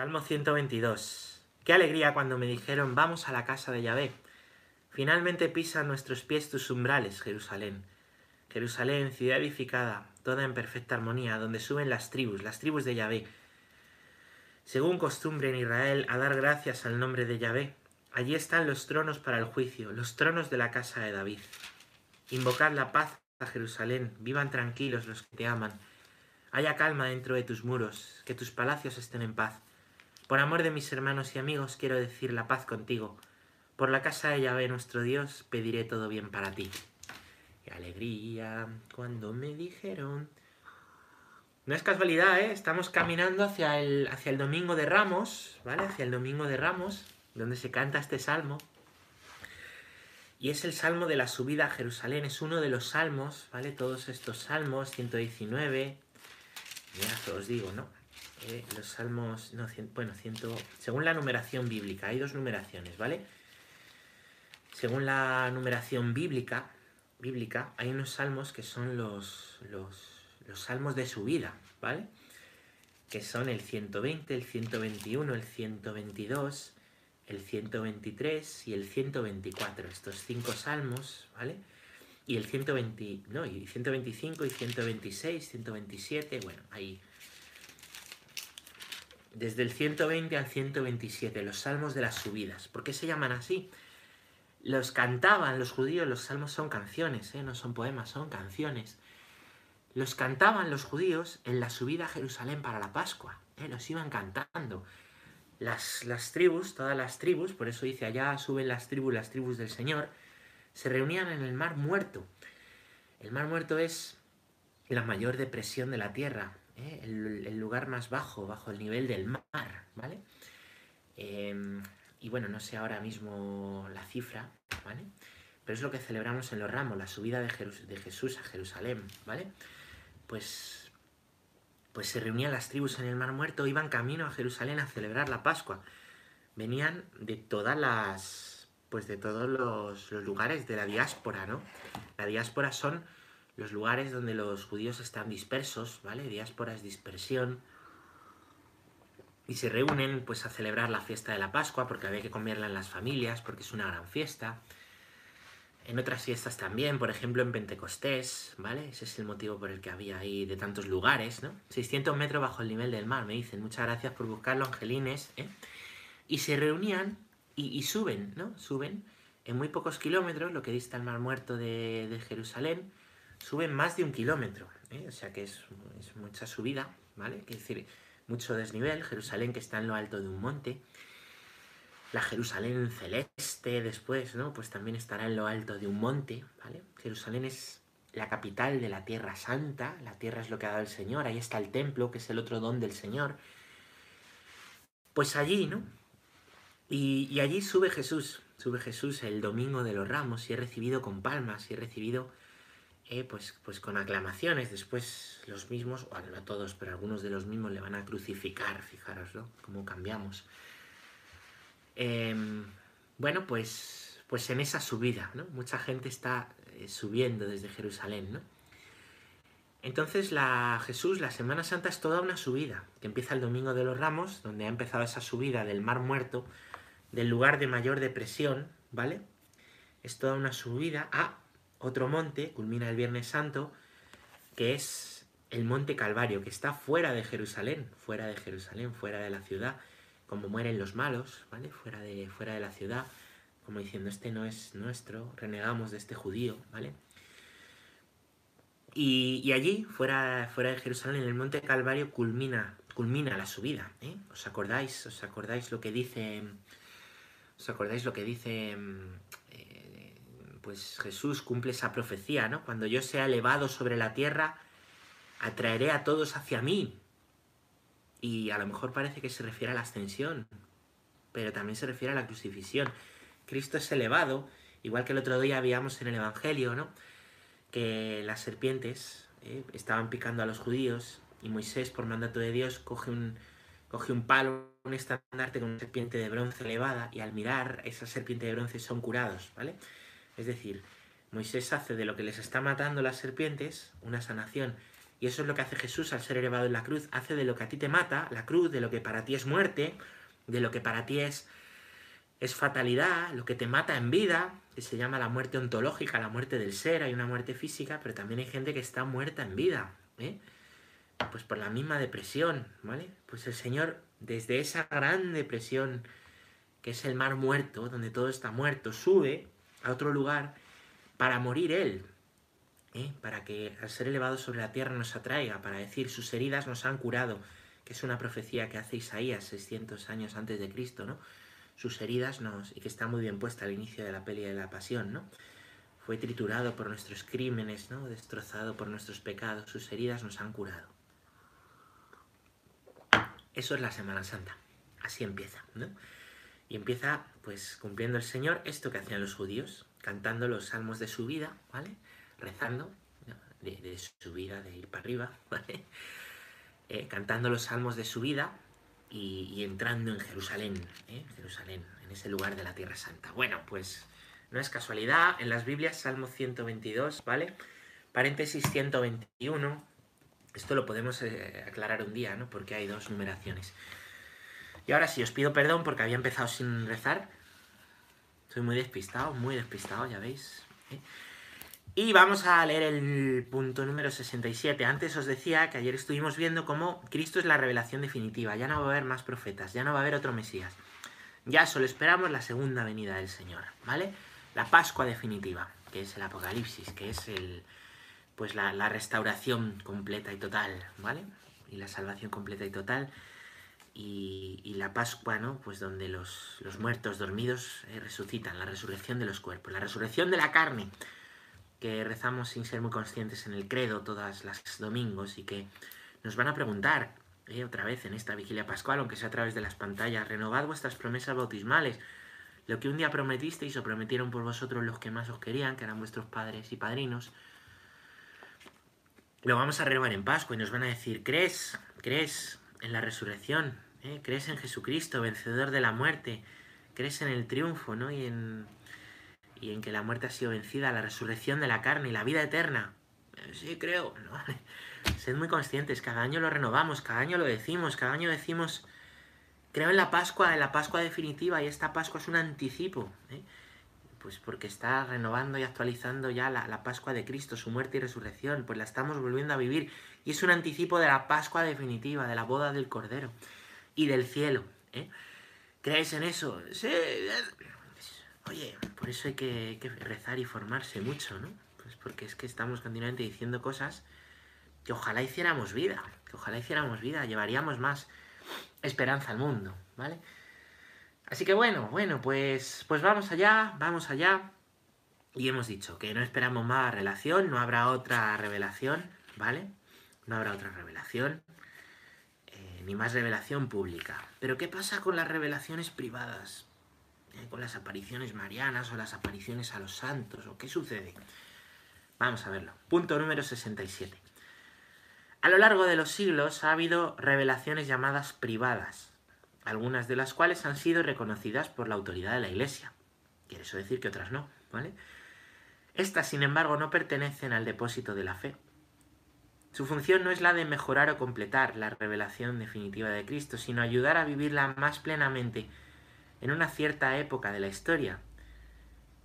Salmo 122. Qué alegría cuando me dijeron, vamos a la casa de Yahvé. Finalmente pisan nuestros pies tus umbrales, Jerusalén. Jerusalén, ciudad edificada, toda en perfecta armonía, donde suben las tribus, las tribus de Yahvé. Según costumbre en Israel, a dar gracias al nombre de Yahvé. Allí están los tronos para el juicio, los tronos de la casa de David. Invocad la paz a Jerusalén, vivan tranquilos los que te aman. Haya calma dentro de tus muros, que tus palacios estén en paz. Por amor de mis hermanos y amigos quiero decir la paz contigo. Por la casa de Yahvé nuestro Dios pediré todo bien para ti. Qué alegría cuando me dijeron... No es casualidad, ¿eh? Estamos caminando hacia el, hacia el Domingo de Ramos, ¿vale? Hacia el Domingo de Ramos, donde se canta este salmo. Y es el salmo de la subida a Jerusalén, es uno de los salmos, ¿vale? Todos estos salmos, 119, ya os digo, ¿no? Eh, los salmos, no, bueno, ciento, según la numeración bíblica, hay dos numeraciones, ¿vale? Según la numeración bíblica, hay unos salmos que son los, los, los salmos de subida, ¿vale? Que son el 120, el 121, el 122, el 123 y el 124. Estos cinco salmos, ¿vale? y el 120, no, y 125 y 126, 127, bueno, ahí. Desde el 120 al 127, los salmos de las subidas. ¿Por qué se llaman así? Los cantaban los judíos, los salmos son canciones, ¿eh? no son poemas, son canciones. Los cantaban los judíos en la subida a Jerusalén para la Pascua, ¿eh? los iban cantando. Las, las tribus, todas las tribus, por eso dice allá suben las tribus, las tribus del Señor, se reunían en el Mar Muerto. El Mar Muerto es la mayor depresión de la Tierra, ¿eh? el, lugar más bajo, bajo el nivel del mar, ¿vale? Em, y bueno, no sé ahora mismo la cifra, ¿vale? Pero es lo que celebramos en los ramos, la subida de, de Jesús a Jerusalén, ¿vale? Pues, pues se reunían las tribus en el Mar Muerto, iban camino a Jerusalén a celebrar la Pascua. Venían de todas las pues de todos los, lugares de la diáspora, ¿no? La diáspora son los lugares donde los judíos están dispersos, ¿vale? Diáspora es dispersión. Y se reúnen pues a celebrar la fiesta de la Pascua porque había que comerla en las familias, porque es una gran fiesta. En otras fiestas también, por ejemplo en Pentecostés, ¿vale? Ese es el motivo por el que había ahí de tantos lugares, ¿no? 600 metros bajo el nivel del mar, me dicen. Muchas gracias por buscarlo, Angelines, ¿eh? Y se reunían y, suben, ¿no? Suben en muy pocos kilómetros, lo que dista el Mar Muerto de, Jerusalén, suben más de un kilómetro, ¿eh? o sea que es, mucha subida, ¿vale? Es decir, mucho desnivel, Jerusalén que está en lo alto de un monte, la Jerusalén celeste después, ¿no? Pues también estará en lo alto de un monte, ¿vale? Jerusalén es la capital de la Tierra Santa, la tierra es lo que ha dado el Señor, ahí está el templo, que es el otro don del Señor. Pues allí, ¿no? Y, allí sube Jesús, sube Jesús el domingo de los ramos y he recibido con palmas y he recibido eh, pues, pues con aclamaciones. Después los mismos, o no todos, pero algunos de los mismos le van a crucificar, fijaros, ¿no? Cómo cambiamos. Em, bueno, pues, pues en esa subida, ¿no? Mucha gente está eh, subiendo desde Jerusalén, ¿no? Entonces la Jesús, la Semana Santa es toda una subida, que empieza el Domingo de los Ramos, donde ha empezado esa subida del Mar Muerto, del lugar de mayor depresión, ¿vale? Es toda una subida a otro monte, culmina el Viernes Santo, que es el Monte Calvario, que está fuera de Jerusalén, fuera de Jerusalén, fuera de la ciudad, como mueren los malos, ¿vale? Fuera de, fuera de la ciudad, como diciendo, este no es nuestro, renegamos de este judío, ¿vale? Y, allí, fuera, fuera de Jerusalén, en el Monte Calvario, culmina, culmina la subida, ¿eh? ¿Os acordáis? ¿Os acordáis lo que dice ¿Os acordáis lo que dice pues Jesús cumple esa profecía, ¿no? Cuando yo sea elevado sobre la tierra, atraeré a todos hacia mí. Y a lo mejor parece que se refiere a la ascensión, pero también se refiere a la crucifixión. Cristo es elevado, igual que el otro día habíamos en el Evangelio, ¿no? Que las serpientes eh, estaban picando a los judíos y Moisés, por mandato de Dios, coge un, coge un palo un estandarte con una serpiente de bronce elevada y al mirar esa serpiente de bronce son curados, ¿vale? Es decir, Moisés hace de lo que les está matando las serpientes una sanación Y eso es lo que hace Jesús al ser elevado en la cruz. Hace de lo que a ti te mata, la cruz, de lo que para ti es muerte, de lo que para ti es, es fatalidad, lo que te mata en vida, que se llama la muerte ontológica, la muerte del ser, hay una muerte física, pero también hay gente que está muerta en vida, ¿eh? Pues por la misma depresión, ¿vale? Pues el Señor, desde esa gran depresión, que es el mar muerto, donde todo está muerto, sube a otro lugar para morir Él, ¿eh? para que al ser elevado sobre la tierra nos atraiga, para decir sus heridas nos han curado, que es una profecía que hace Isaías 600 años antes de Cristo, ¿no? sus heridas nos, y que está muy bien puesta al inicio de la peli de la pasión, ¿no? Fue triturado por nuestros crímenes, ¿no? Destrozado por nuestros pecados, sus heridas nos han curado. Eso es la Semana Santa. Así empieza, ¿no? Y empieza, pues, cumpliendo el Señor esto que hacían los judíos, cantando los salmos de su vida, ¿vale? Rezando, de, su vida, de ir para arriba, ¿vale? Eh, cantando los salmos de su vida, y, entrando en Jerusalén, ¿eh? Jerusalén, en ese lugar de la Tierra Santa. Bueno, pues no es casualidad, en las Biblias, Salmo 122, ¿vale? Paréntesis 121, esto lo podemos eh, aclarar un día, ¿no? Porque hay dos numeraciones. Y ahora sí, os pido perdón porque había empezado sin rezar. Soy muy despistado, muy despistado, ya veis. ¿eh? Y vamos a leer el punto número 67. Antes os decía que ayer estuvimos viendo cómo Cristo es la revelación definitiva. Ya no va a haber más profetas, ya no va a haber otro Mesías. Ya solo esperamos la segunda venida del Señor, ¿vale? La Pascua definitiva, que es el Apocalipsis, que es el, pues la, restauración completa y total, ¿vale? Y la salvación completa y total. Y, la Pascua, ¿no? Pues donde los, muertos dormidos eh, resucitan, la resurrección de los cuerpos, la resurrección de la carne que rezamos sin ser muy conscientes en el credo todas las domingos y que nos van a preguntar eh, otra vez en esta vigilia pascual, aunque sea a través de las pantallas, renovad vuestras promesas bautismales, lo que un día prometisteis o prometieron por vosotros los que más os querían, que eran vuestros padres y padrinos, lo vamos a renovar en Pascua y nos van a decir, ¿crees? ¿Crees en la resurrección? ¿Eh? ¿Crees en Jesucristo, vencedor de la muerte? ¿Crees en el triunfo, ¿no? Y en y en que la muerte ha sido vencida, la resurrección de la carne y la vida eterna. Eh, sí, creo. Sed muy conscientes, cada año lo renovamos, cada año lo decimos, cada año decimos, creo en la Pascua, en la Pascua definitiva, y esta Pascua es un anticipo. ¿eh? Pues porque está renovando y actualizando ya la, la, Pascua de Cristo, su muerte y resurrección, pues la estamos volviendo a vivir. Y es un anticipo de la Pascua definitiva, de la boda del Cordero y del cielo. ¿eh? ¿Creéis en eso? Sí, Oye, por eso hay que, rezar y formarse mucho, ¿no? Pues porque es que estamos continuamente diciendo cosas que ojalá hiciéramos vida, que ojalá hiciéramos vida, llevaríamos más esperanza al mundo, ¿vale? Así que bueno, bueno, pues, pues vamos allá, vamos allá. Y hemos dicho que no esperamos más relación, no habrá otra revelación, ¿vale? No habrá otra revelación, eh, ni más revelación pública. Pero ¿qué pasa con las revelaciones privadas? Eh, con las apariciones marianas o las apariciones a los santos o qué sucede. Vamos a verlo. Punto número 67. A lo largo de los siglos ha habido revelaciones llamadas privadas, algunas de las cuales han sido reconocidas por la autoridad de la Iglesia. Quiere eso decir que otras no, ¿vale? Estas, sin embargo, no pertenecen al depósito de la fe. Su función no es la de mejorar o completar la revelación definitiva de Cristo, sino ayudar a vivirla más plenamente en una cierta época de la historia,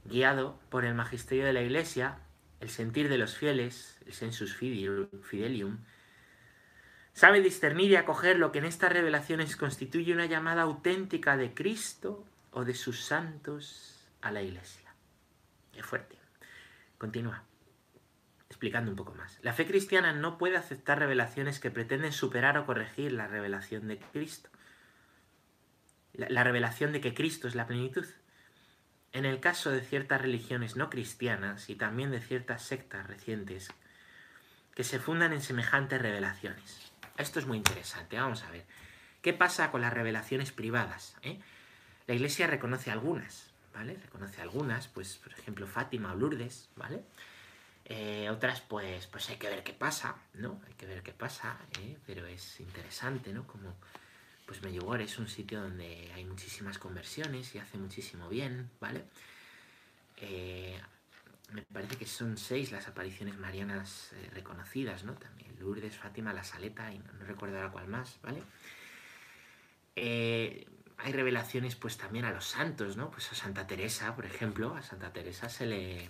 guiado por el magisterio de la Iglesia, el sentir de los fieles, el sensus fidelium, sabe discernir y acoger lo que en estas revelaciones constituye una llamada auténtica de Cristo o de sus santos a la Iglesia. Es fuerte. Continúa explicando un poco más. La fe cristiana no puede aceptar revelaciones que pretenden superar o corregir la revelación de Cristo la, revelación de que Cristo es la plenitud. En el caso de ciertas religiones no cristianas y también de ciertas sectas recientes que se fundan en semejantes revelaciones. Esto es muy interesante, vamos a ver. ¿Qué pasa con las revelaciones privadas? Eh? La Iglesia reconoce algunas, ¿vale? Reconoce algunas, pues por ejemplo Fátima o Lourdes, ¿vale? Eh, otras pues, pues hay que ver qué pasa, ¿no? Hay que ver qué pasa, ¿eh? pero es interesante, ¿no? Como pues Medjugorje es un sitio donde hay muchísimas conversiones y hace muchísimo bien, ¿vale? Eh, me parece que son seis las apariciones marianas eh, reconocidas, ¿no? También Lourdes, Fátima, La Saleta y no, recuerdo ahora cuál más, ¿vale? Eh, hay revelaciones pues también a los santos, ¿no? Pues a Santa Teresa, por ejemplo, a Santa Teresa se le,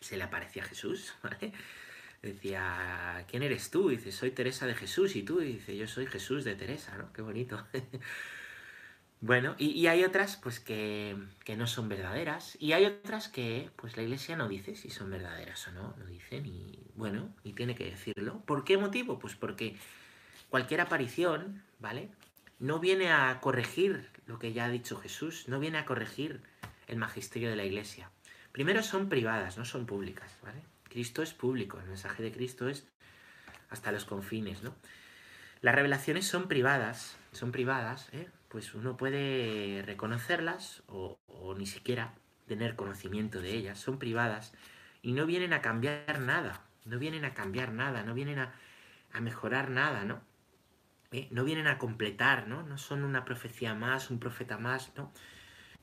se le aparecía Jesús, ¿vale? Decía, ¿quién eres tú? dice, soy Teresa de Jesús. Y tú, dice, yo soy Jesús de Teresa, ¿no? Qué bonito. bueno, y, hay otras, pues, que, que, no son verdaderas. Y hay otras que, pues, la iglesia no dice si son verdaderas o no. No dicen y, bueno, y tiene que decirlo. ¿Por qué motivo? Pues porque cualquier aparición, ¿vale? No viene a corregir lo que ya ha dicho Jesús. No viene a corregir el magisterio de la iglesia. Primero son privadas, no son públicas, ¿vale? Cristo es público, el mensaje de Cristo es hasta los confines, ¿no? Las revelaciones son privadas, son privadas, ¿eh? Pues uno puede reconocerlas o, ni siquiera tener conocimiento de ellas, son privadas y no vienen a cambiar nada, no vienen a cambiar nada, no vienen a, mejorar nada, ¿no? ¿Eh? No vienen a completar, ¿no? No son una profecía más, un profeta más, ¿no?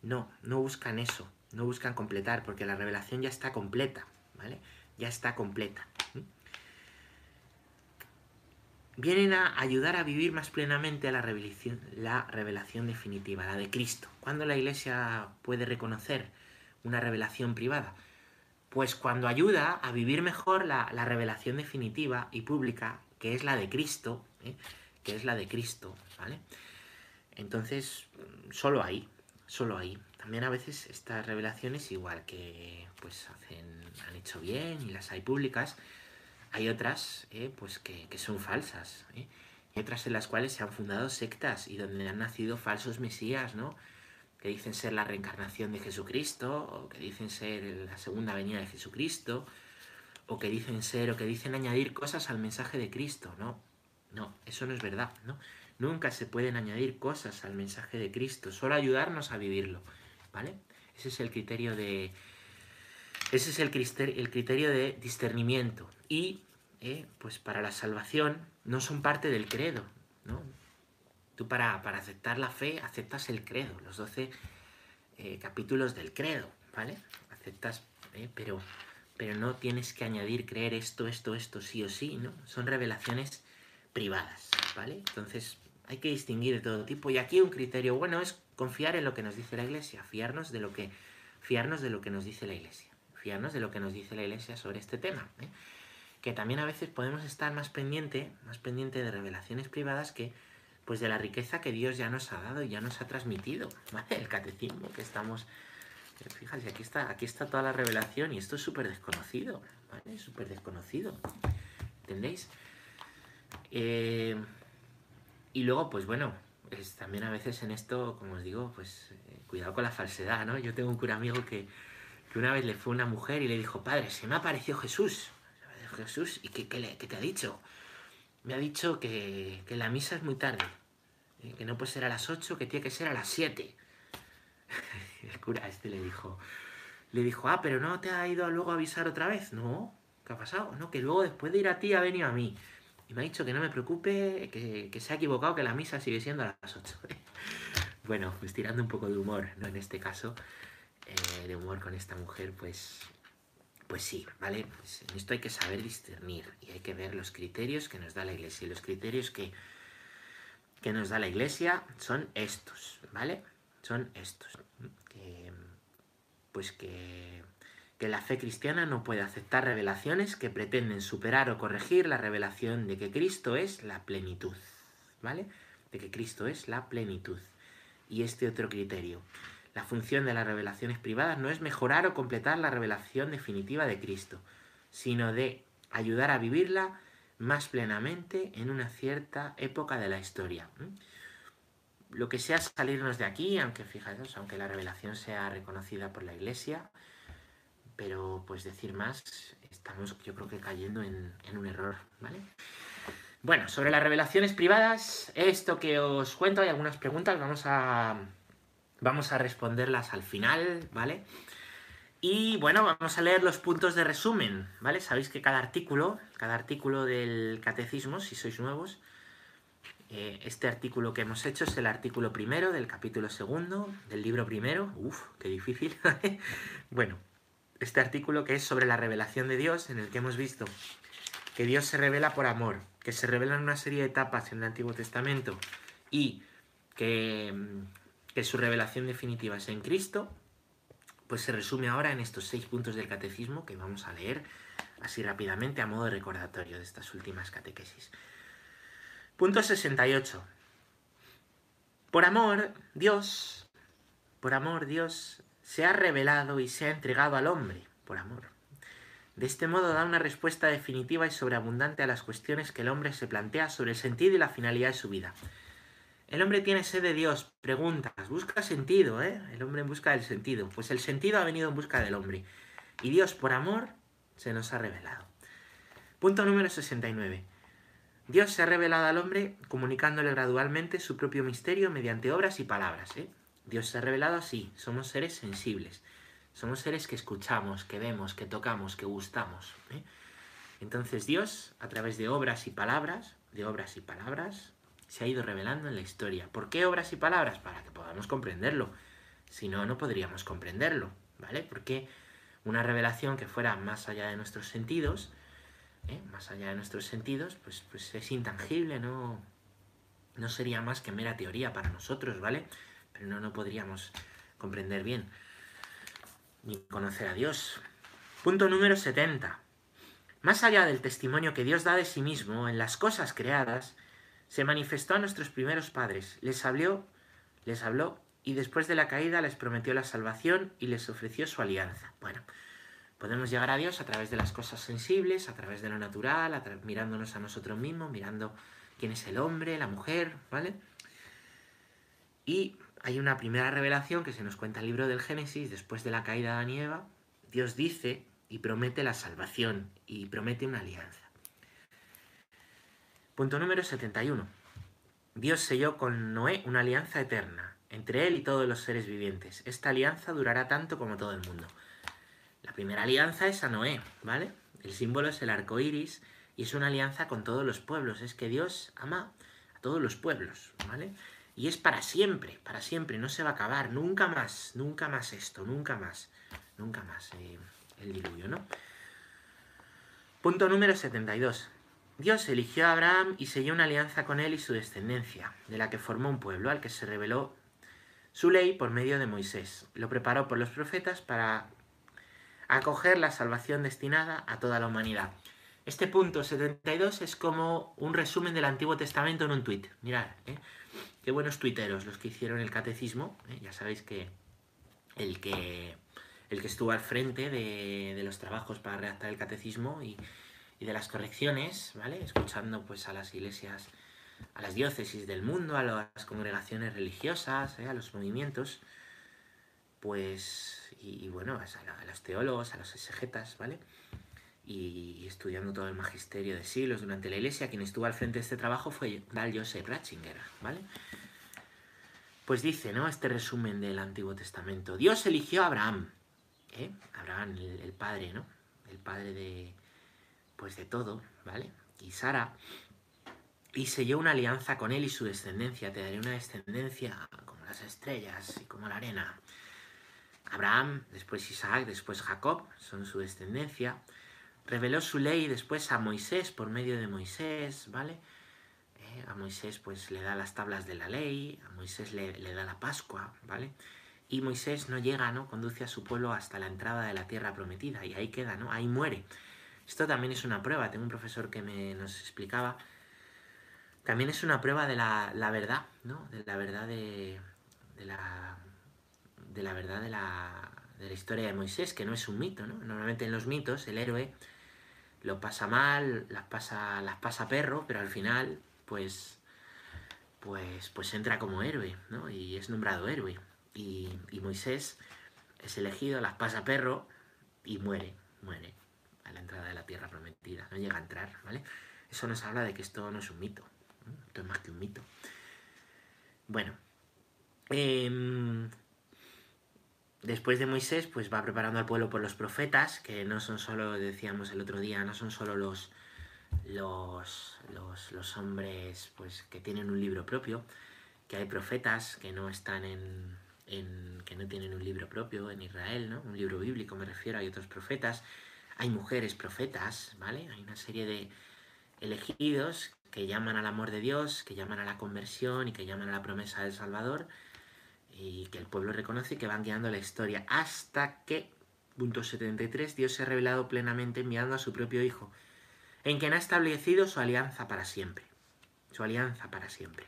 No, no buscan eso, no buscan completar, porque la revelación ya está completa, ¿vale? ya está completa. Vienen a ayudar a vivir más plenamente la revelación, la revelación definitiva, la de Cristo. ¿Cuándo la Iglesia puede reconocer una revelación privada? Pues cuando ayuda a vivir mejor la, revelación definitiva y pública, que es la de Cristo, ¿eh? que es la de Cristo, ¿vale? Entonces, solo ahí, solo ahí. También a veces estas revelaciones, igual que pues hacen, han hecho bien y las hay públicas, hay otras eh, pues que, son falsas. ¿eh? Y otras en las cuales se han fundado sectas y donde han nacido falsos mesías, ¿no? Que dicen ser la reencarnación de Jesucristo, o que dicen ser la segunda venida de Jesucristo, o que dicen ser, o que dicen añadir cosas al mensaje de Cristo. No, no, eso no es verdad, ¿no? Nunca se pueden añadir cosas al mensaje de Cristo, solo ayudarnos a vivirlo. ¿vale? Ese es el criterio de... Ese es el criterio, de discernimiento. Y, eh, pues para la salvación, no son parte del credo, ¿no? Tú para, para aceptar la fe, aceptas el credo, los 12 eh, capítulos del credo, ¿vale? Aceptas, eh, pero, pero no tienes que añadir creer esto, esto, esto, sí o sí, ¿no? Son revelaciones privadas, ¿vale? Entonces, hay que distinguir de todo tipo. Y aquí un criterio bueno es confiar en lo que nos dice la iglesia, fiarnos de lo que, fiarnos de lo que nos dice la iglesia, de lo que nos dice la iglesia sobre este tema. ¿eh? Que también a veces podemos estar más pendiente, más pendiente de revelaciones privadas que pues de la riqueza que Dios ya nos ha dado y ya nos ha transmitido, El catecismo que estamos... Fíjate, aquí está, aquí está toda la revelación y esto es súper desconocido, ¿vale? Súper desconocido. ¿Entendéis? Eh, y luego, pues bueno, también a veces en esto, como os digo, pues eh, cuidado con la falsedad, ¿no? Yo tengo un cura amigo que, una vez le fue una mujer y le dijo, padre, se me apareció Jesús. Jesús, ¿y qué, te ha dicho? Me ha dicho que, la misa es muy tarde, eh, que no puede ser a las 8, que tiene que ser a las 7. El cura este le dijo, le dijo, ah, pero no te ha ido luego a avisar otra vez. No, ¿qué ha pasado? No, que luego después de ir a ti ha venido a mí. Y me ha dicho que no me preocupe, que, se ha equivocado, que la misa sigue siendo a las 8. bueno, pues tirando un poco de humor, ¿no? En este caso, eh, de humor con esta mujer, pues, pues sí, ¿vale? Pues en esto hay que saber discernir y hay que ver los criterios que nos da la iglesia. Y los criterios que, que nos da la iglesia son estos, ¿vale? Son estos. pues que que la fe cristiana no puede aceptar revelaciones que pretenden superar o corregir la revelación de que Cristo es la plenitud, ¿vale? De que Cristo es la plenitud. Y este otro criterio. La función de las revelaciones privadas no es mejorar o completar la revelación definitiva de Cristo, sino de ayudar a vivirla más plenamente en una cierta época de la historia. Lo que sea salirnos de aquí, aunque fijaos, aunque la revelación sea reconocida por la Iglesia, pero pues decir más, estamos yo creo que cayendo en, un error, ¿vale? Bueno, sobre las revelaciones privadas, esto que os cuento, hay algunas preguntas, vamos a, vamos a responderlas al final, ¿vale? Y bueno, vamos a leer los puntos de resumen, ¿vale? Sabéis que cada artículo, cada artículo del catecismo, si sois nuevos, eh, este artículo que hemos hecho es el artículo primero del capítulo segundo, del libro primero. Uf, qué difícil. bueno, este artículo que es sobre la revelación de Dios, en el que hemos visto que Dios se revela por amor, que se revelan una serie de etapas en el Antiguo Testamento y que, que su revelación definitiva es en Cristo, pues se resume ahora en estos seis puntos del catecismo que vamos a leer así rápidamente a modo de recordatorio de estas últimas catequesis. Punto 68. Por amor, Dios, por amor, Dios se ha revelado y se ha entregado al hombre, por amor. De este modo da una respuesta definitiva y sobreabundante a las cuestiones que el hombre se plantea sobre el sentido y la finalidad de su vida. El hombre tiene sed de Dios, preguntas, busca sentido, ¿eh? El hombre busca del sentido. Pues el sentido ha venido en busca del hombre. Y Dios, por amor, se nos ha revelado. Punto número 69. Dios se ha revelado al hombre comunicándole gradualmente su propio misterio mediante obras y palabras. ¿eh? Dios se ha revelado así. Somos seres sensibles. Somos seres que escuchamos, que vemos, que tocamos, que gustamos. ¿eh? Entonces Dios, a través de obras y palabras, de obras y palabras, se ha ido revelando en la historia. ¿Por qué obras y palabras? Para que podamos comprenderlo. Si no, no podríamos comprenderlo. ¿Vale? Porque una revelación que fuera más allá de nuestros sentidos, ¿eh? más allá de nuestros sentidos, pues, pues es intangible, no, no sería más que mera teoría para nosotros, ¿vale? Pero no, no podríamos comprender bien ni conocer a Dios. Punto número 70. Más allá del testimonio que Dios da de sí mismo en las cosas creadas, se manifestó a nuestros primeros padres, les habló, les habló y después de la caída les prometió la salvación y les ofreció su alianza. Bueno, podemos llegar a Dios a través de las cosas sensibles, a través de lo natural, mirándonos a nosotros mismos, mirando quién es el hombre, la mujer, ¿vale? Y hay una primera revelación que se nos cuenta el libro del Génesis, después de la caída de Adán Dios dice y promete la salvación y promete una alianza. Punto número 71. Dios selló con Noé una alianza eterna, entre él y todos los seres vivientes. Esta alianza durará tanto como todo el mundo. La primera alianza es a Noé, ¿vale? El símbolo es el arco iris y es una alianza con todos los pueblos. Es que Dios ama a todos los pueblos, ¿vale? Y es para siempre, para siempre, no se va a acabar, nunca más, nunca más esto, nunca más, nunca más eh, el diluvio, ¿no? Punto número 72. Dios eligió a Abraham y selló una alianza con él y su descendencia, de la que formó un pueblo al que se reveló su ley por medio de Moisés. Lo preparó por los profetas para acoger la salvación destinada a toda la humanidad. Este punto 72 es como un resumen del Antiguo Testamento en un tuit. Mirad, ¿eh? qué buenos tuiteros los que hicieron el catecismo. ¿eh? Ya sabéis que el que el que estuvo al frente de, los trabajos para redactar el catecismo y, y, de las correcciones, ¿vale? Escuchando pues a las iglesias a las diócesis del mundo, a las congregaciones religiosas, ¿eh? a los movimientos, pues, y, bueno, a, los teólogos, a los exegetas, ¿vale? Y, estudiando todo el magisterio de siglos durante la iglesia, quien estuvo al frente de este trabajo fue Dal Joseph Ratzinger, ¿vale? Pues dice, ¿no? Este resumen del Antiguo Testamento. Dios eligió a Abraham, ¿eh? Abraham, el, el padre, ¿no? El padre de, pues de todo, ¿vale? Y Sara, y selló una alianza con él y su descendencia. Te daré una descendencia como las estrellas y como la arena. Abraham, después Isaac, después Jacob, son su descendencia. Reveló su ley después a Moisés por medio de Moisés, ¿vale? Eh, a Moisés pues le da las tablas de la ley, a Moisés le, le da la Pascua, ¿vale? Y Moisés no llega, ¿no? Conduce a su pueblo hasta la entrada de la tierra prometida y ahí queda, ¿no? Ahí muere. Esto también es una prueba. Tengo un profesor que me nos explicaba también es una prueba de la, verdad, ¿no? De la verdad de, la, de la verdad de la, de la historia de Moisés, que no es un mito, ¿no? Normalmente en los mitos el héroe lo pasa mal, las pasa, las pasa perro, pero al final, pues, pues, pues entra como héroe, ¿no? Y es nombrado héroe. Y, y Moisés es elegido, las pasa perro y muere, muere la entrada de la tierra prometida, no llega a entrar, ¿vale? Eso nos habla de que esto no es un mito, esto es más que un mito. Bueno. Em, después de Moisés, pues va preparando al pueblo por los profetas, que no son solo, decíamos el otro día, no son solo los, los, los, hombres pues, que tienen un libro propio, que hay profetas que no están en, que no tienen un libro propio en Israel, ¿no? Un libro bíblico me refiero, hay otros profetas, hay mujeres profetas, ¿vale? Hay una serie de elegidos que llaman al amor de Dios, que llaman a la conversión y que llaman a la promesa del Salvador y que el pueblo reconoce y que van guiando la historia hasta que, punto 73, Dios se ha revelado plenamente enviando a su propio Hijo, en quien ha establecido su alianza para siempre. Su alianza para siempre.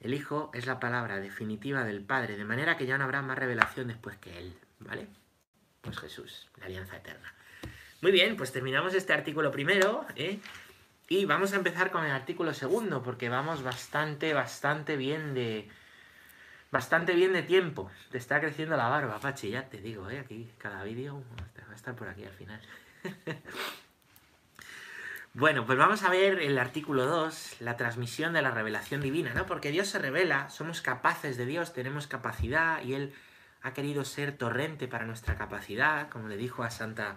El Hijo es la palabra definitiva del Padre, de manera que ya no habrá más revelación después que Él, ¿vale? Pues Jesús, la alianza eterna. Muy bien, pues terminamos este artículo primero, ¿eh? Y vamos a empezar con el artículo segundo, porque vamos bastante, bastante bien de... Bastante bien de tiempo. Te está creciendo la barba, Pachi, ya te digo, ¿eh? Aquí cada vídeo va a estar por aquí al final. Bueno, pues vamos a ver el artículo 2, la transmisión de la revelación divina, ¿no? Porque Dios se revela, somos capaces de Dios, tenemos capacidad y Él ha querido ser torrente para nuestra capacidad, como le dijo a Santa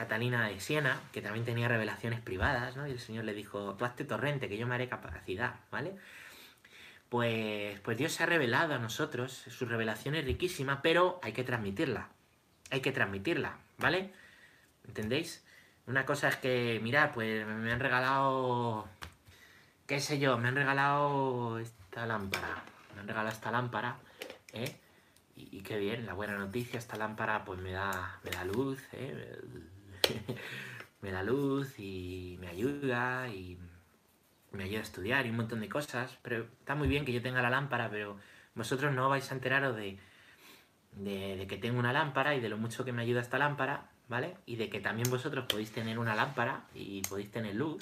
Catalina de Siena, que también tenía revelaciones privadas, ¿no? Y el Señor le dijo, tú hazte torrente, que yo me haré capacidad, ¿vale? Pues, pues Dios se ha revelado a nosotros, su revelación es riquísima, pero hay que transmitirla, hay que transmitirla, ¿vale? ¿Entendéis? Una cosa es que, mira, pues me han regalado, qué sé yo, me han regalado esta lámpara. Me han regalado esta lámpara, ¿eh? Y, qué bien, la buena noticia, esta lámpara pues me da, me da luz, ¿eh? me da luz y me ayuda y me ayuda a estudiar y un montón de cosas. Pero está muy bien que yo tenga la lámpara, pero vosotros no vais a enteraros de, de, que tengo una lámpara y de lo mucho que me ayuda esta lámpara ¿vale? Y de que también vosotros podéis tener una lámpara y podéis tener luz,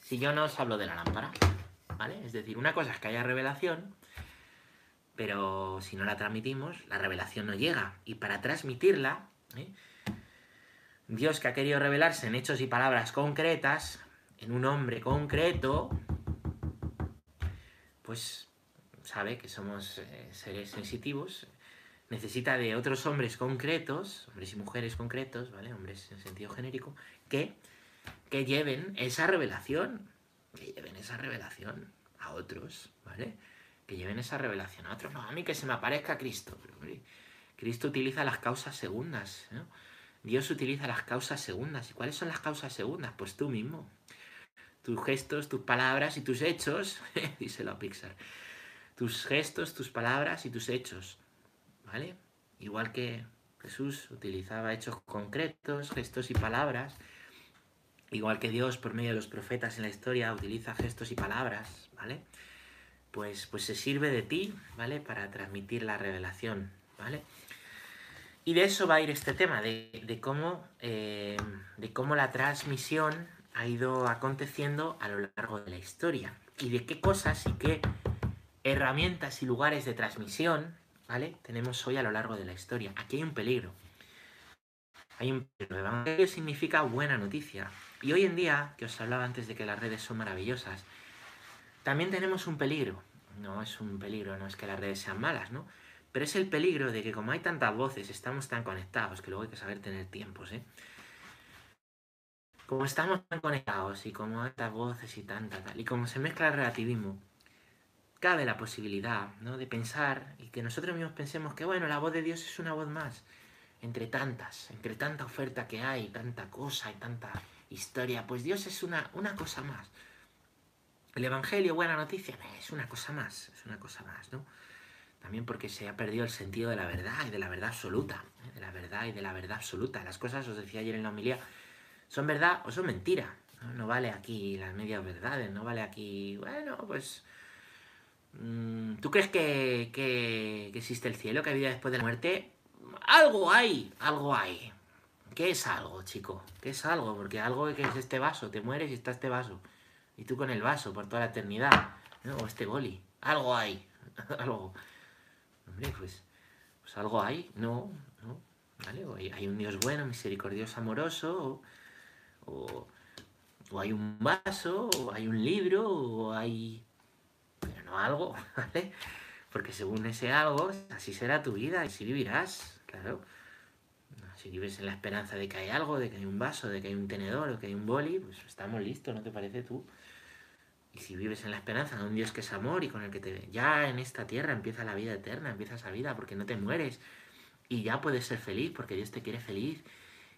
si yo no os hablo de la lámpara, ¿vale? Es decir, una cosa es que haya revelación, pero si no la transmitimos, la revelación no llega. Y para transmitirla, ¿eh? Dios que ha querido revelarse en hechos y palabras concretas, en un hombre concreto, pues sabe que somos eh, seres sensitivos, necesita de otros hombres concretos, hombres y mujeres concretos, ¿vale? Hombres en sentido genérico, que, que lleven esa revelación, que lleven esa revelación a otros, ¿vale? Que lleven esa revelación a otros. No, a mí que se me aparezca Cristo. Cristo utiliza las causas segundas, ¿no? Dios utiliza las causas segundas. ¿Y cuáles son las causas segundas? Pues tú mismo. Tus gestos, tus palabras y tus hechos, díselo a Pixar. Tus gestos, tus palabras y tus hechos ¿vale? Igual que Jesús utilizaba hechos concretos, gestos y palabras, igual que Dios por medio de los profetas en la historia utiliza gestos y palabras, ¿vale? Pues, pues se sirve de ti, ¿vale? Para transmitir la revelación, ¿vale? Y de eso va a ir este tema, de, cómo, eh, de cómo la transmisión ha ido aconteciendo a lo largo de la historia y de qué cosas y qué herramientas y lugares de transmisión ¿vale? Tenemos hoy a lo largo de la historia. Aquí hay un peligro. Hay un peligro. El Evangelio significa buena noticia. Y hoy en día, que os hablaba antes de que las redes son maravillosas, también tenemos un peligro. No es un peligro, no es que las redes sean malas, ¿no? Pero es el peligro de que como hay tantas voces, estamos tan conectados, que luego hay que saber tener tiempos, ¿eh? Como estamos tan conectados y como hay tantas voces y tanta tal, y como se mezcla el relativismo, cabe la posibilidad ¿no? de pensar y que nosotros mismos pensemos que, bueno, la voz de Dios es una voz más, entre tantas, entre tanta oferta que hay, tanta cosa y tanta historia, pues Dios es una, una cosa más. El Evangelio, buena noticia, es una cosa más, es una cosa más, ¿no? También porque se ha perdido el sentido de la verdad y de la verdad absoluta, ¿eh? de la verdad y de la verdad absoluta. Las cosas, os decía ayer en la homilía, son verdad o son mentira. ¿no? no vale aquí las medias verdades, no vale aquí, bueno, pues Mm, ¿Tú crees que, existe el cielo, que hay vida después de la muerte? Algo hay, algo hay. ¿Qué es algo, chico? ¿Qué es algo? Porque algo que es este vaso, te mueres y está este vaso. Y tú con el vaso por toda la eternidad. O este boli. Algo hay. algo. Pues, pues algo hay. No, no. ¿Vale? O hay, un Dios bueno, misericordioso, amoroso. o, o hay un vaso, o hay un libro, o hay algo, ¿vale? Porque según ese algo, así será tu vida y así vivirás, claro. Si vives en la esperanza de que hay algo, de que hay un vaso, de que hay un tenedor o que hay un boli, pues estamos listos, ¿no te parece tú? Y si vives en la esperanza de un Dios que es amor y con el que te... Ya en esta tierra empieza la vida eterna, empieza esa vida porque no te mueres. Y ya puedes ser feliz porque Dios te quiere feliz.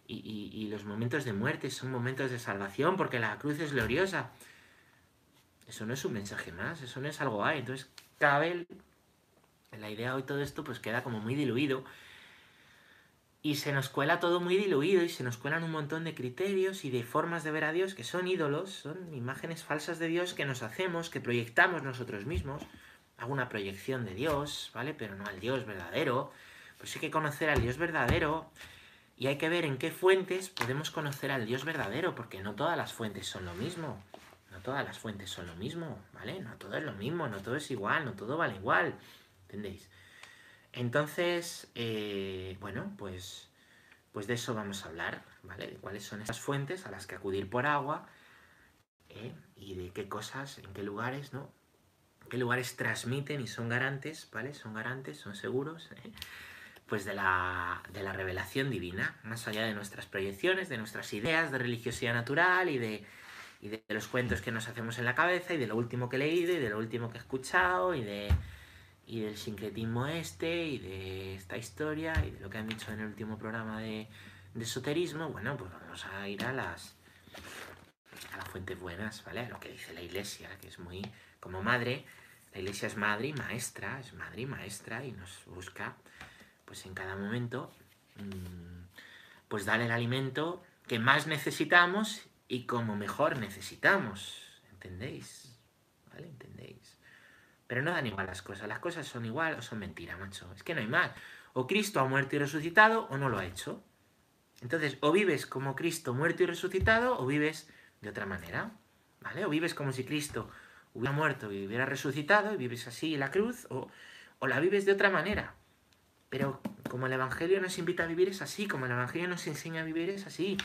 Y, y los momentos de muerte son momentos de salvación porque la cruz es gloriosa. Eso no es un mensaje más, eso no es algo ahí. Entonces, cada vez la idea hoy todo esto pues queda como muy diluido y se nos cuela todo muy diluido y se nos cuelan un montón de criterios y de formas de ver a Dios que son ídolos, son imágenes falsas de Dios que nos hacemos, que proyectamos nosotros mismos. Hago una proyección de Dios, ¿vale? Pero no al Dios verdadero. Pues hay que conocer al Dios verdadero y hay que ver en qué fuentes podemos conocer al Dios verdadero, porque no todas las fuentes son lo mismo. No todas las fuentes son lo mismo, ¿vale? No todo es lo mismo, no todo es igual, no todo vale igual. ¿Entendéis? Entonces, eh, bueno, pues, pues de eso vamos a hablar, ¿vale? De cuáles son esas fuentes a las que acudir por agua ¿eh? y de qué cosas, en qué lugares, ¿no? qué lugares transmiten y son garantes, ¿vale? Son garantes, son seguros, ¿eh? pues de la, de la revelación divina, más allá de nuestras proyecciones, de nuestras ideas de religiosidad natural y de, y de los cuentos que nos hacemos en la cabeza y de lo último que he leído y de lo último que he escuchado y de y del sincretismo este y de esta historia y de lo que han dicho en el último programa de, esoterismo, bueno, pues vamos a ir a las a las fuentes buenas, ¿vale? A lo que dice la iglesia, que es muy como madre, la iglesia es madre y maestra, es madre y maestra y nos busca pues en cada momento mm, pues dar el alimento que más necesitamos y como mejor necesitamos, ¿entendéis? ¿Vale? ¿Entendéis? Pero no dan igual las cosas. Las cosas son igual o son mentira, macho. Es que no hay más. O Cristo ha muerto y resucitado o no lo ha hecho. Entonces, o vives como Cristo muerto y resucitado o vives de otra manera. ¿Vale? O vives como si Cristo hubiera muerto y hubiera resucitado y vives así en la cruz o, o la vives de otra manera. Pero como el Evangelio nos invita a vivir es así, como el Evangelio nos enseña a vivir es así.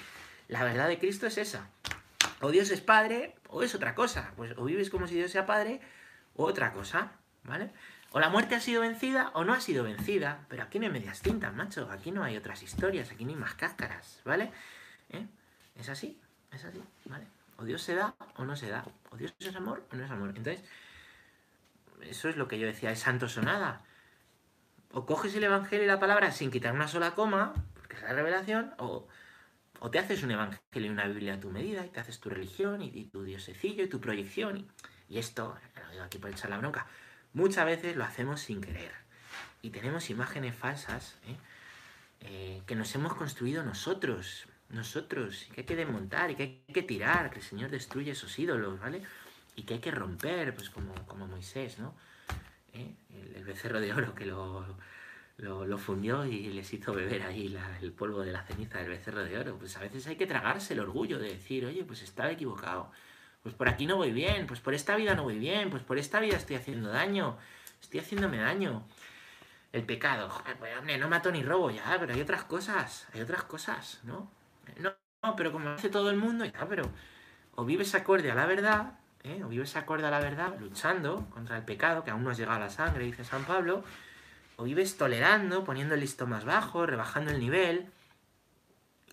La verdad de Cristo es esa. O Dios es Padre o es otra cosa. Pues o vives como si Dios sea Padre otra cosa, ¿vale? O la muerte ha sido vencida o no ha sido vencida, pero aquí no hay medias tintas, macho, aquí no hay otras historias, aquí no hay más cáscaras, ¿vale? ¿Eh? Es así, es así, ¿vale? O Dios se da o no se da, o Dios es amor o no es amor. Entonces, eso es lo que yo decía, es santo o nada. O coges el Evangelio y la palabra sin quitar una sola coma, porque es la revelación, o, te haces un Evangelio y una Biblia a tu medida, y te haces tu religión, y, tu diosecillo, y tu proyección, y y esto, lo digo aquí por echar la bronca, muchas veces lo hacemos sin querer. Y tenemos imágenes falsas ¿eh? Eh, que nos hemos construido nosotros, nosotros, que hay que desmontar y que hay que tirar, que el Señor destruye esos ídolos, ¿vale? Y que hay que romper, pues como, como Moisés, ¿no? ¿Eh? El, becerro de oro que lo, lo, fundió y les hizo beber ahí el polvo de la ceniza del becerro de oro. Pues a veces hay que tragarse el orgullo de decir, oye, pues estaba equivocado pues por aquí no voy bien, pues por esta vida no voy bien, pues por esta vida estoy haciendo daño, estoy haciéndome daño. El pecado, pues hombre, no mato ni robo ya, pero hay otras cosas, hay otras cosas, ¿no? No, pero como hace todo el mundo, ya, pero o vives acorde a la verdad, ¿eh? o vives acorde a la verdad, luchando contra el pecado, que aún no has llegado a la sangre, dice San Pablo, o vives tolerando, poniendo el listo más bajo, rebajando el nivel,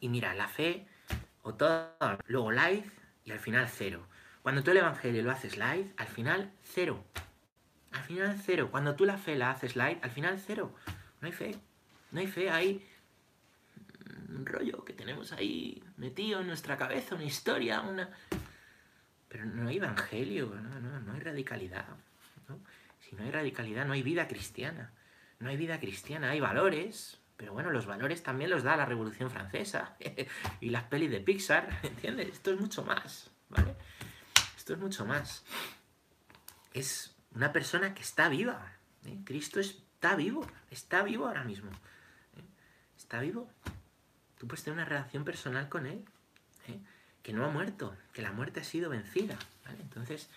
y mira, la fe, o todo, luego life, y al final cero. Cuando tú el Evangelio lo haces live, al final cero. Al final cero. Cuando tú la fe la haces live, al final cero. No hay fe. No hay fe, hay un rollo que tenemos ahí metido en nuestra cabeza, una historia, una... Pero no hay evangelio, no, no hay radicalidad. Si no hay radicalidad, no hay vida cristiana. No hay vida cristiana, hay valores, pero bueno, los valores también los da la Revolución Francesa y las pelis de Pixar, ¿entiendes? Esto es mucho más, ¿vale? Esto es mucho más. Es una persona que está viva. ¿eh? Cristo está vivo, está vivo ahora mismo. ¿eh? Está vivo. Tú puedes tener una relación personal con Él, ¿eh? que no ha muerto, que la muerte ha sido vencida. Entonces,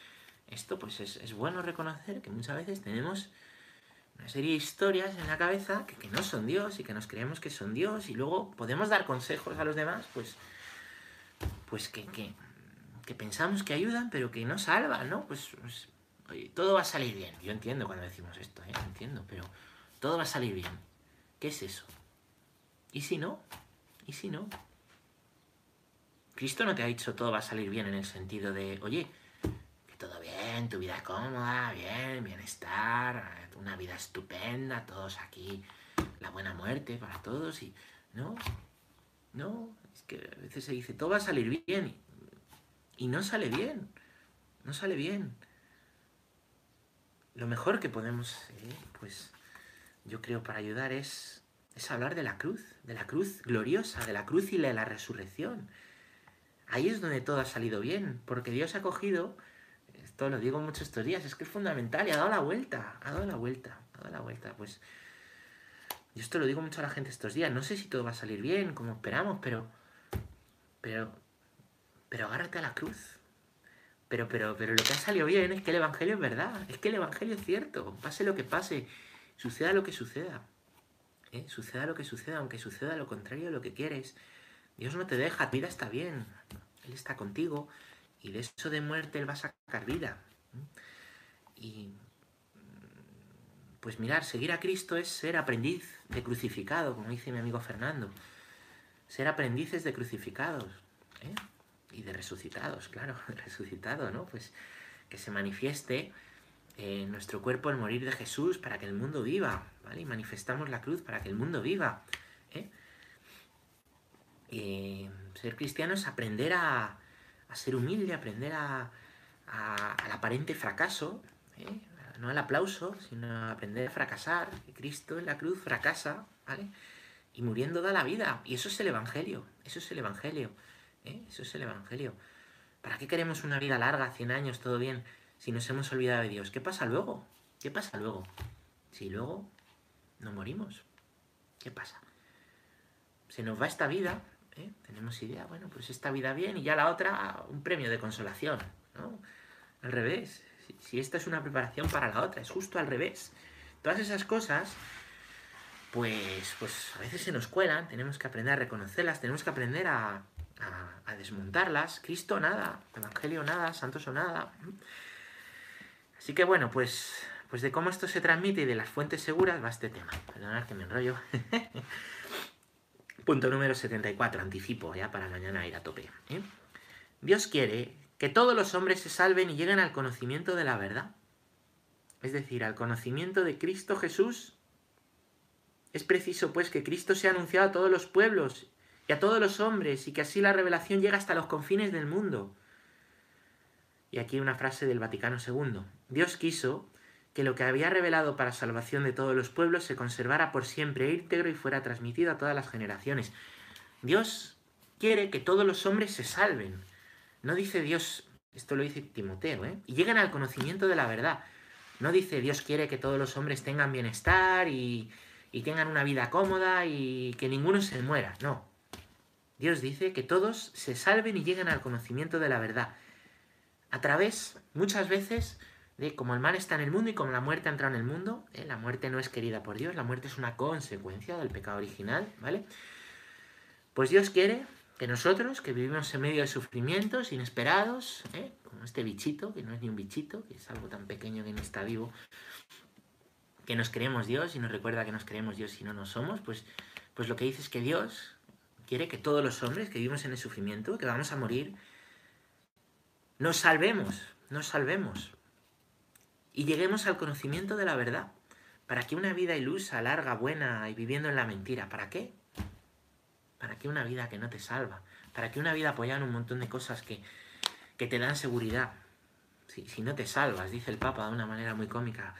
esto pues es, bueno reconocer que muchas veces tenemos una serie de historias en la cabeza que, no son Dios y que nos creemos que son Dios y luego podemos dar consejos a los demás, pues, pues que, que, que pensamos que ayudan, pero que no salvan, ¿no? Pues, pues oye, todo va a salir bien. Yo entiendo cuando decimos esto, ¿eh? Entiendo, pero todo va a salir bien. ¿Qué es eso? ¿Y si no? ¿Y si no? Cristo no te ha dicho todo va a salir bien en el sentido de, oye, que todo bien, tu vida cómoda, bien, bienestar, una vida estupenda, todos aquí, la buena muerte para todos y... No, no, es que a veces se dice, todo va a salir bien no sale bien, no sale bien. Lo mejor que podemos, eh, pues, yo creo para ayudar es, es hablar de la cruz, de la cruz gloriosa, de la cruz y de la resurrección. Ahí es donde todo ha salido bien, porque Dios ha cogido, esto lo digo muchos estos días, es que es fundamental y ha dado la vuelta, ha dado la vuelta, ha dado la vuelta. Pues yo esto lo digo mucho a la gente estos días, no sé si todo va a salir bien, como esperamos, pero, pero, pero agárrate a la cruz. Pero, pero, pero lo que ha salido bien es que el Evangelio es verdad, es que el Evangelio es cierto, pase lo que pase, suceda lo que suceda. ¿eh? Suceda lo que suceda, aunque suceda lo contrario de lo que quieres. Dios no te deja, vida está bien. Él está contigo y de eso de muerte Él va a sacar vida. Y pues mirar, seguir a Cristo es ser aprendiz de crucificado, como dice mi amigo Fernando. Ser aprendices de crucificados. ¿eh? Y de resucitados, claro, resucitado, ¿no? Pues que se manifieste en nuestro cuerpo el morir de Jesús para que el mundo viva, ¿vale? Y manifestamos la cruz para que el mundo viva. ¿eh? ser cristiano es aprender a, ser humilde, aprender a, al aparente fracaso, ¿eh? no al aplauso, sino aprender a fracasar. Cristo en la cruz fracasa, ¿vale? Y muriendo da la vida. Y eso es el Evangelio, eso es el Evangelio, ¿eh? eso es el Evangelio. ¿Para qué queremos una vida larga, 100 años, todo bien, si nos hemos olvidado de Dios? ¿Qué pasa luego? ¿Qué pasa luego? Si luego no morimos, ¿qué pasa? Se nos va esta vida ¿eh? Tenemos idea, bueno, pues esta vida bien y ya la otra un premio de consolación, ¿no? Al revés, si, esta es una preparación para la otra, es justo al revés. Todas esas cosas, pues, pues a veces se nos cuelan, tenemos que aprender a reconocerlas, tenemos que aprender a, a, desmontarlas. Cristo nada, Evangelio nada, Santos o nada. Así que bueno, pues, pues de cómo esto se transmite y de las fuentes seguras va este tema. Perdonad que me enrollo. Punto número 74, anticipo ya para mañana ir a tope. ¿eh? Dios quiere que todos los hombres se salven y lleguen al conocimiento de la verdad. Es decir, al conocimiento de Cristo Jesús. Es preciso, pues, que Cristo sea anunciado a todos los pueblos y a todos los hombres y que así la revelación llegue hasta los confines del mundo. Y aquí una frase del Vaticano II. Dios quiso que lo que había revelado para salvación de todos los pueblos se conservara por siempre íntegro y fuera transmitido a todas las generaciones. Dios quiere que todos los hombres se salven. No dice Dios, esto lo dice Timoteo, ¿eh? y lleguen al conocimiento de la verdad. No dice Dios quiere que todos los hombres tengan bienestar y, y tengan una vida cómoda y que ninguno se muera. No. Dios dice que todos se salven y lleguen al conocimiento de la verdad. A través, muchas veces, de como el mal está en el mundo y como la muerte ha entrado en el mundo, ¿eh? la muerte no es querida por Dios, la muerte es una consecuencia del pecado original, ¿vale? Pues Dios quiere que nosotros, que vivimos en medio de sufrimientos inesperados, ¿eh? como este bichito, que no es ni un bichito, que es algo tan pequeño que no está vivo, que nos creemos Dios y nos recuerda que nos creemos Dios y no nos somos, pues, pues lo que dice es que Dios quiere que todos los hombres que vivimos en el sufrimiento, que vamos a morir, nos salvemos, nos salvemos, y lleguemos al conocimiento de la verdad. ¿Para qué una vida ilusa, larga, buena y viviendo en la mentira? ¿Para qué? ¿Para qué una vida que no te salva? ¿Para qué una vida apoyada en un montón de cosas que, te dan seguridad? Si, si no te salvas, dice el Papa de una manera muy cómica,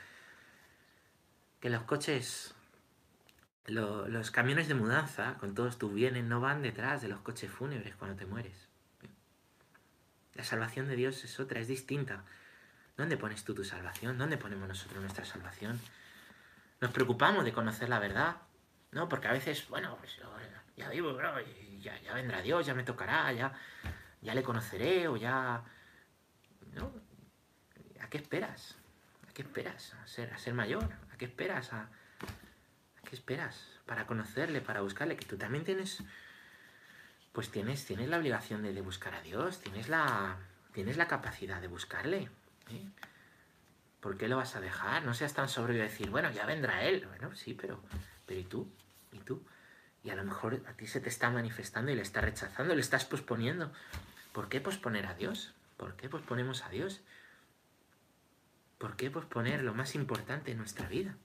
que los coches, los camiones de mudanza con todos tus bienes no van detrás de los coches fúnebres cuando te mueres. La salvación de Dios es otra, es distinta. ¿Dónde pones tú tu salvación? ¿Dónde ponemos nosotros nuestra salvación? Nos preocupamos de conocer la verdad, ¿no? Porque a veces, bueno, pues ya vivo, bro, ya, vendrá Dios, ya me tocará, ya, ya le conoceré o ya... ¿No? ¿A qué esperas? ¿A qué esperas? ¿A ser, a ser mayor? ¿A qué esperas? ¿A, qué esperas? Para conocerle, para buscarle, que tú también tienes... Pues tienes, tienes la obligación de, de buscar a Dios, tienes la, tienes la capacidad de buscarle. ¿Eh? ¿Por qué lo vas a dejar? No seas tan sobrio y decir, bueno, ya vendrá él. Bueno, sí, pero, pero ¿y tú? ¿Y tú? Y a lo mejor a ti se te está manifestando y le está rechazando, le estás posponiendo. ¿Por qué posponer a Dios? ¿Por qué posponemos a Dios? ¿Por qué posponer lo más importante en nuestra vida?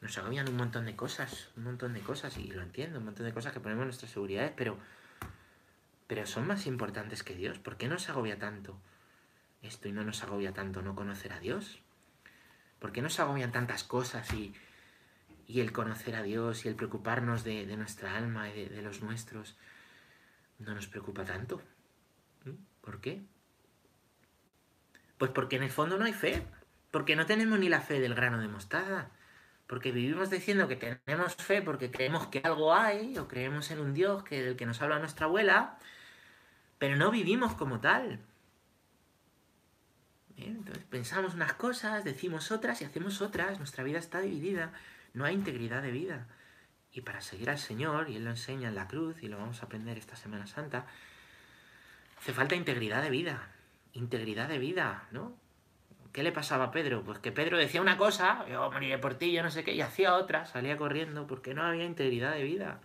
Nos agobian un montón de cosas, un montón de cosas, y lo entiendo, un montón de cosas que ponemos en nuestras seguridades, pero, pero son más importantes que Dios. ¿Por qué nos agobia tanto esto y no nos agobia tanto no conocer a Dios? ¿Por qué nos agobian tantas cosas y, y el conocer a Dios y el preocuparnos de, nuestra alma y de, de, los nuestros no nos preocupa tanto? ¿Mm? ¿Por qué? Pues porque en el fondo no hay fe, porque no tenemos ni la fe del grano de mostaza, porque vivimos diciendo que tenemos fe porque creemos que algo hay o creemos en un Dios que del que nos habla nuestra abuela, pero no vivimos como tal. Entonces pensamos unas cosas, decimos otras y hacemos otras, nuestra vida está dividida, no hay integridad de vida. Y para seguir al Señor, y Él lo enseña en la cruz, y lo vamos a aprender esta Semana Santa, hace falta integridad de vida, integridad de vida, ¿no? ¿Qué le pasaba a Pedro? Pues que Pedro decía una cosa, yo moriré por ti, yo no sé qué, y hacía otra, salía corriendo, porque no había integridad de vida.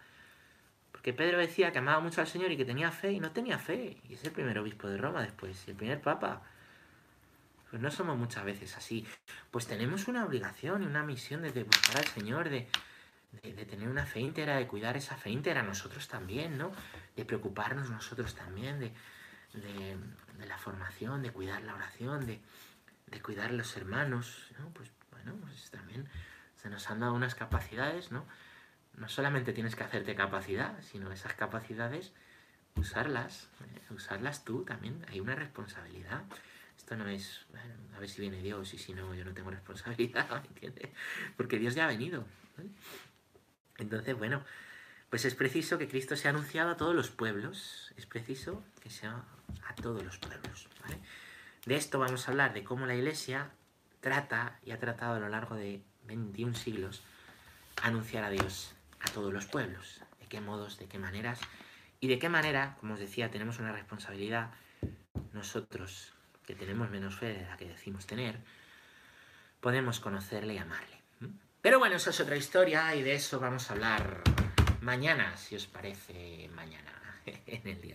Porque Pedro decía que amaba mucho al Señor y que tenía fe, y no tenía fe. Y es el primer obispo de Roma después, y el primer papa. Pues no somos muchas veces así. Pues tenemos una obligación y una misión de buscar al Señor, de, de, tener una fe íntegra, de cuidar esa fe íntegra nosotros también, ¿no? De preocuparnos nosotros también, de, de la formación, de cuidar la oración, de, cuidar a los hermanos, ¿no? Pues bueno, pues también se nos han dado unas capacidades, ¿no? No solamente tienes que hacerte capacidad, sino esas capacidades, usarlas, ¿eh? usarlas tú también, hay una responsabilidad. Esto no es, bueno, a ver si viene Dios y si no, yo no tengo responsabilidad, ¿me entiendes? Porque Dios ya ha venido. Entonces, bueno, pues es preciso que Cristo sea anunciado a todos los pueblos, es preciso que sea a todos los pueblos. De esto vamos a hablar, de cómo la Iglesia trata y ha tratado a lo largo de 21 siglos anunciar a Dios a todos los pueblos, de qué modos, de qué maneras y de qué manera, como os decía, tenemos una responsabilidad nosotros que tenemos menos fe de la que decimos tener, podemos conocerle y amarle. Pero bueno, eso es otra historia y de eso vamos a hablar mañana, si os parece mañana, en el día